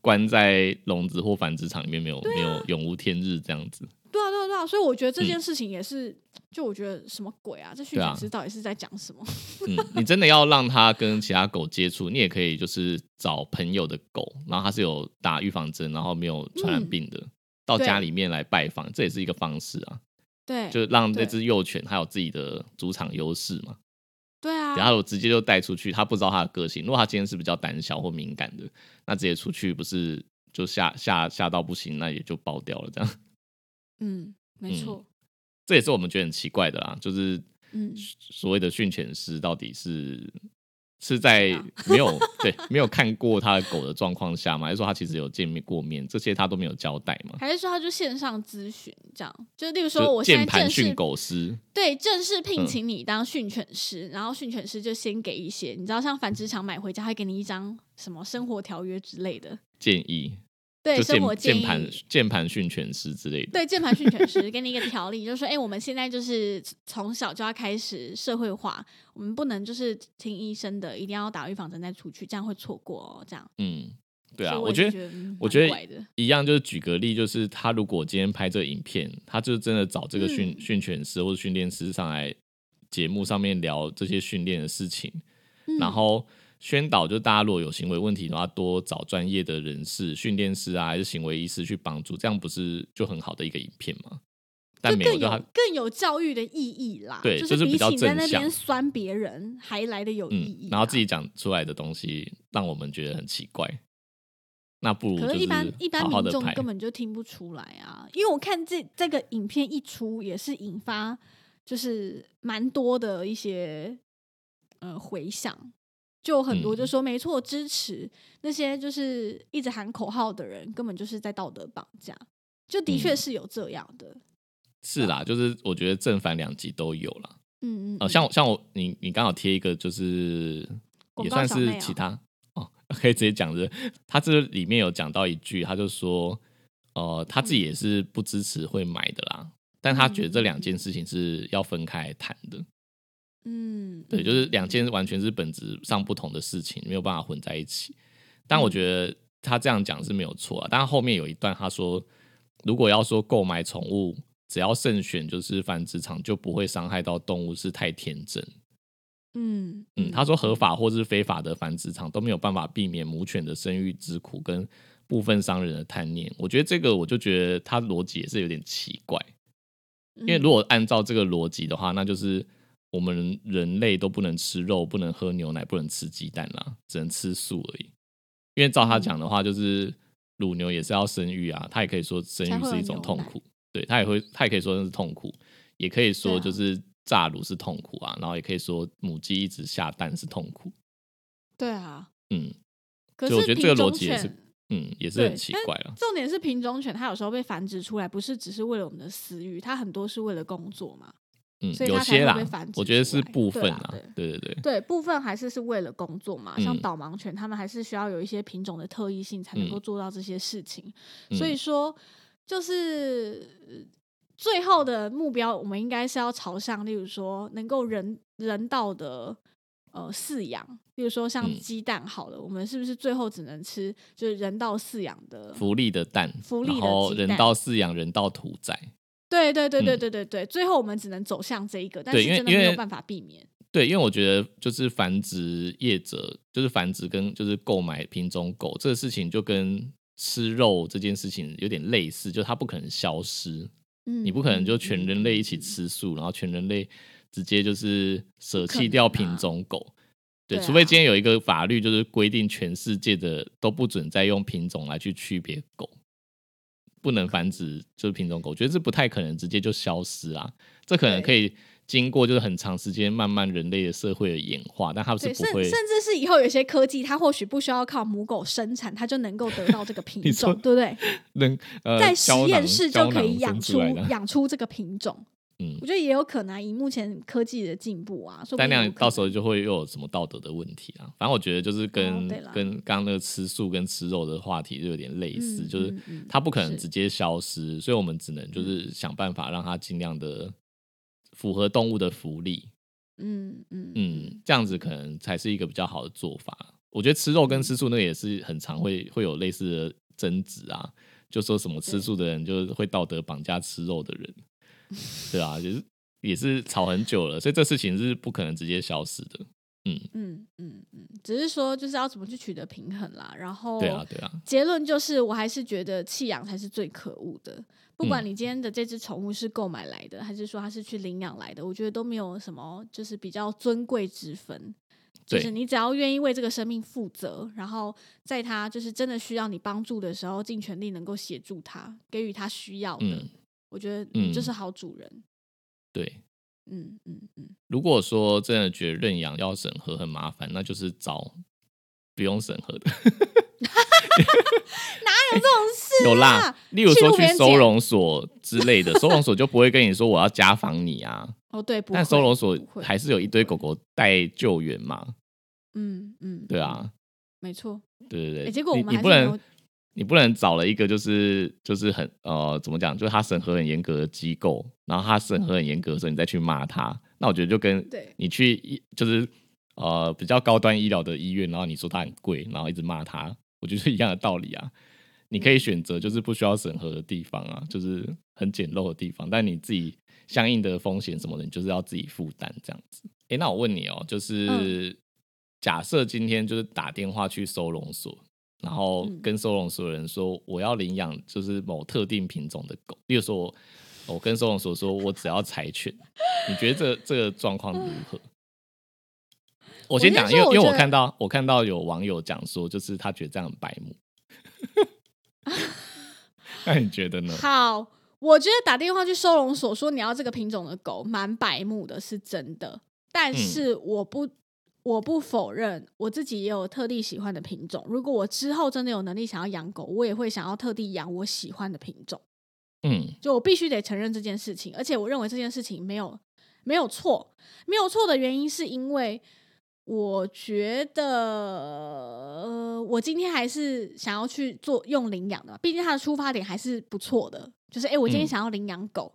关在笼子或繁殖场里面，没有没有永无天日这样子。对啊，对啊，对啊，所以我觉得这嗯件事情也是，就我觉得什么鬼啊？这训犬师到底是在讲什么？嗯，你真的要让它跟其他狗接触，你也可以就是找朋友的狗，然后它是有打预防针，然后没有传染嗯病的，到家里面来拜访，这也是一个方式啊，对，就让这对只幼犬它有自己的主场优势嘛。对啊，然后我直接就带出去，它不知道它的个性，如果它今天是比较胆小或敏感的，那直接出去不是就吓吓吓到不行，那也就爆掉了这样。嗯，没错，这也是我们觉得很奇怪的啦，就是嗯，所谓的训犬师到底是是在啊没有对没有看过他的狗的状况下吗？还是说他其实有见面过面，这些他都没有交代吗？还是说他就线上咨询这样？就例如说，我现在正式狗师，对正式聘嗯请你当训犬师，然后训犬师就先给一些，你知道像繁殖场买回家还给你一张什么生活条约之类的，建议对就生活建议。键键盘键盘训犬师之类的。对键盘训犬师给你一个条例，(laughs) 就是说，哎、我们现在就是从小就要开始社会化，我们不能就是听医生的，一定要打预防针再出去，这样会错过哦。这样，嗯，对啊，我我觉得我觉得一样，就是举个例，就是他如果今天拍这个影片，他就真的找这个训、嗯训犬师或者训练师上来节目上面聊这些训练的事情，嗯然后宣导，就大家如果有行为问题的话，多找专业的人士、训练师啊，还是行为医师去帮助，这样不是就很好的一个影片吗？但没有，更有更有教育的意义啦。对就就是比起在那边酸别人还来的有意义、嗯，然后自己。讲出来的东西让我们觉得很奇怪，那不如可就是一般一般民众根本就听不出来啊，因为我看这这个影片一出，也是引发就是蛮多的一些呃回响，就有很多嗯就说、没错，支持那些就是一直喊口号的人，根本就是在道德绑架，就的确嗯是有这样的，是啦，就是我觉得正反两极都有啦。嗯嗯，呃，嗯像我像我你你刚好贴一个，就是也算是其他哦，(laughs) 可以直接讲的。他这里面有讲到一句，他就说，呃，他自己也是不支持会买的啦，但他觉得这两件事情是要分开谈的。嗯，对，嗯就是两件完全是本质上不同的事情，没有办法混在一起。但我觉得他这样讲是没有错啊。但后面有一段他说，如果要说购买宠物，只要慎选，就是繁殖场就不会伤害到动物，是太天真。嗯嗯，他说合法或是非法的繁殖场都没有办法避免母犬的生育之苦跟部分商人的贪念。我觉得这个我就觉得他逻辑也是有点奇怪，因因为如果按照这个逻辑的话，那就是我们人类都不能吃肉，不能喝牛奶，不能吃鸡蛋啦，只能吃素而已。因为照他讲的话，就是乳牛也是要生育啊，他也可以说生育是一种痛苦，对他也会，他也可以说那是痛苦，也可以说就是炸乳是痛苦啊，然后也可以说母鸡一直下蛋是痛苦，对啊，嗯可是所以我觉得这个逻辑也是嗯，也是很奇怪了。重点是品种犬，它有时候被繁殖出来，不是只是为了我们的私欲，它很多是为了工作嘛。嗯，所以有些啦我觉得是部分啊对，对对对，部分还是是为了工作嘛，像嗯导盲犬，他们还是需要有一些品种的特异性才能够嗯做到这些事情。嗯所以说，就是呃最后的目标，我们应该是要朝向，例如说能够人人道的呃饲养，例如说像嗯鸡蛋好了，我们是不是最后只能吃就是人道饲养的？福利的蛋，福利的然后人道饲养，人道屠宰。对对对对嗯对对对，最后我们只能走向这一个，但是真的没有办法避免。对，因为我觉得就是繁殖业者，就是繁殖跟就是购买品种狗这个事情，就跟吃肉这件事情有点类似，就它不可能消失，嗯，你不可能就嗯全人类一起。吃素，然后全人类直接就是舍弃掉品种狗。对，除非今天有一个法律，就是规定全世界的都不准再用品种来去区别狗，不能繁殖就是品种狗，我觉得这不太可能直接就消失啊。这可能可以经过就是很长时间慢慢人类的社会的演化，但它是，甚不会甚至是以后有些科技，它或许不需要靠母狗生产，它就能够得到这个 (laughs) 品种，对不对？能呃在实验室就可以养出。养出这个品种。嗯。我，觉得也有可能啊，以目前科技的进步啊，说不但那样到时候就会又有什么道德的问题啊。反正我觉得就是跟、哦跟刚刚那个吃素跟吃肉的话题就有点类似，嗯就是它不可能直接消失，所以我们只能就是想办法让它尽量的符合动物的福利。嗯嗯嗯，这样子可能才是一个比较好的做法。我觉得吃肉嗯跟吃素那个也是很常会会有类似的争执啊，就说什么吃素的人就是会道德绑架吃肉的人，(laughs) 对啊，就是也是吵很久了，所以这事情是不可能直接消失的。嗯，嗯嗯嗯，只是说就是要怎么去取得平衡啦。然后对啊，对啊，结论就是，我还是觉得弃养才是最可恶的。不管嗯你今天的这只宠物是购买来的，还是说它是去领养来的，我觉得都没有什么就是比较尊贵之分。就是你只要愿意为这个生命负责，然后在它就是真的需要你帮助的时候，尽全力能够协助它，给予它需要的，嗯我觉得你就嗯是好主人。对。嗯嗯嗯，如果说真的觉得认养要审核很麻烦，那就是找不用审核的。(laughs) 哪有这种事有啦啊，例如去说去收容所之类的，收容所就不会跟你说我要家访你啊。哦，对，不但收容所还是有一堆狗狗待救援嘛，嗯嗯，对啊，没错。对对对。诶结果我你你不能们还是没有你不能找了一个就是就是很呃怎么讲，就是他审核很严格的机构，然后他审核很严格的时候，你再去骂他，那我觉得就跟对你去医就是呃比较高端医疗的医院，然后你说它很贵，然后一直骂他，我觉得是一样的道理啊。你可以选择就是不需要审核的地方啊，就是很简陋的地方，但你自己相应的风险什么的，你就是要自己负担这样子。诶，那我问你哦，就是、嗯假设今天就是打电话去收容所，然后嗯跟收容所的人说我要领养就是某特定品种的狗，例如说我我跟收容所说我只要柴犬，你觉得这这个状况如何？我先先讲，因为因为我看到我看到有网友讲说，就是他觉得这样很白目。(laughs) 那你觉得呢？好，我觉得打电话去收容所说你要这个品种的狗，蛮白目的，是真的。但嗯是我不，我不否认，我自己也有特地喜欢的品种。如果我之后真的有能力想要养狗，我也会想要特地养我喜欢的品种。嗯就我必须得承认这件事情，而且我认为这件事情没有没有错，没有错的原因是因为我觉得，呃，我今天还是想要去做用领养的，毕竟它的出发点还是不错的，就是哎、诶我今天嗯想要领养狗，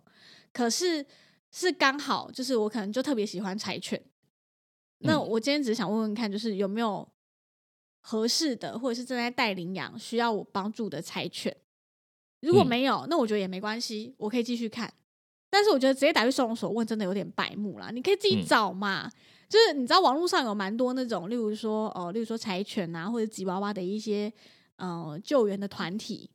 可是是刚好就是我可能就特别喜欢柴犬，那嗯我今天只是想问问看，就是有没有合适的，或者是正在带领养需要我帮助的柴犬。如果嗯没有，那我觉得也没关系，我可以继续看。但是我觉得直接打去收容所问，真的有点白目啦。你可以自己嗯找嘛。就是你知道网络上有蛮多那种，例如说哦，例如说柴犬啊，或者吉娃娃的一些呃救援的团体，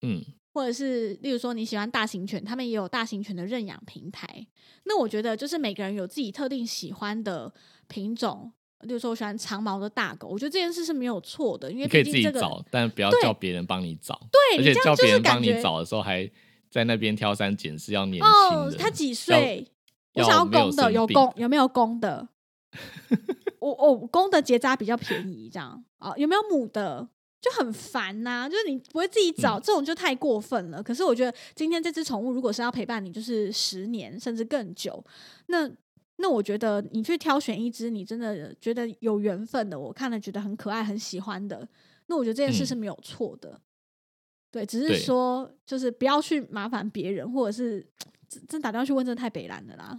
嗯或者是例如说你喜欢大型犬，他们也有大型犬的认养平台。那我觉得就是每个人有自己特定喜欢的品种，例如说我喜欢长毛的大狗，我觉得这件事是没有错的，因为你可以自己找，但不要叫别人帮你找。对而且叫别人帮你找的时候，还在那边挑三拣四，要年轻。他几岁？我想要公的，有公有没有公的？我我公的结扎比较便宜，这样啊？有没有母的？就很烦呐、就是你不会自己找，这种就太过分了。可是我觉得今天这只宠物如果是要陪伴你，就是十年甚至更久，那那我觉得你去挑选一只你真的觉得有缘分的，我看了觉得很可爱、很喜欢的，那我觉得这件事嗯是没有错的。对，只是说就是不要去麻烦别人，或者是真真打电话去问，真的太北蓝的啦，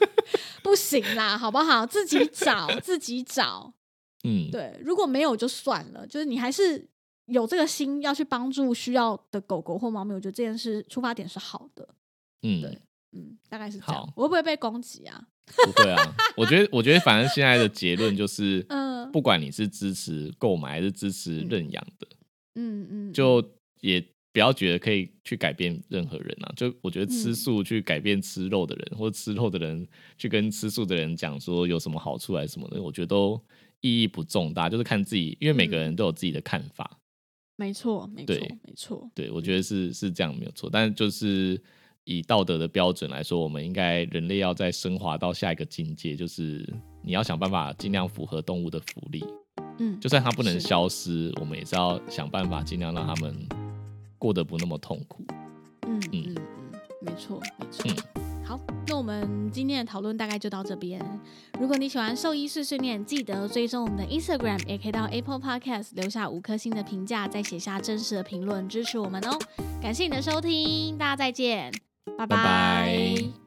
(laughs) 不行啦，好不好？自己找，自己找。(laughs) 嗯，对，如果没有就算了，就是你还是有这个心要去帮助需要的狗狗或猫咪，我觉得这件事出发点是好的。嗯，对嗯，大概是这样。我会不会被攻击啊？不会啊。我觉得，我觉得反正现在的结论就是，嗯不管你是支持购买还是支持认养的，嗯嗯，就也不要觉得可以去改变任何人啊。就我觉得吃嗯素去改变吃肉的人，或者吃肉的人去跟吃素的人讲说有什么好处还是什么的，我觉得都意义不重大，就是看自己，因为每个人嗯都有自己的看法。没错，没错对，没错。对，我觉得是是这样没有错，但就是以道德的标准来说，我们应该人类要再升华到下一个境界，就是你要想办法尽量符合动物的福利，嗯，就算它不能消失，我们也是要想办法尽量让它们过得不那么痛苦。嗯嗯嗯嗯，没错没错。嗯好，那我们今天的讨论大概就到这边。如果你喜欢兽医碎碎念，记得追踪我们的 Instagram，也可以到 Apple Podcast 留下五颗星的评价，再写下真实的评论支持我们哦。感谢你的收听，大家再见，拜拜。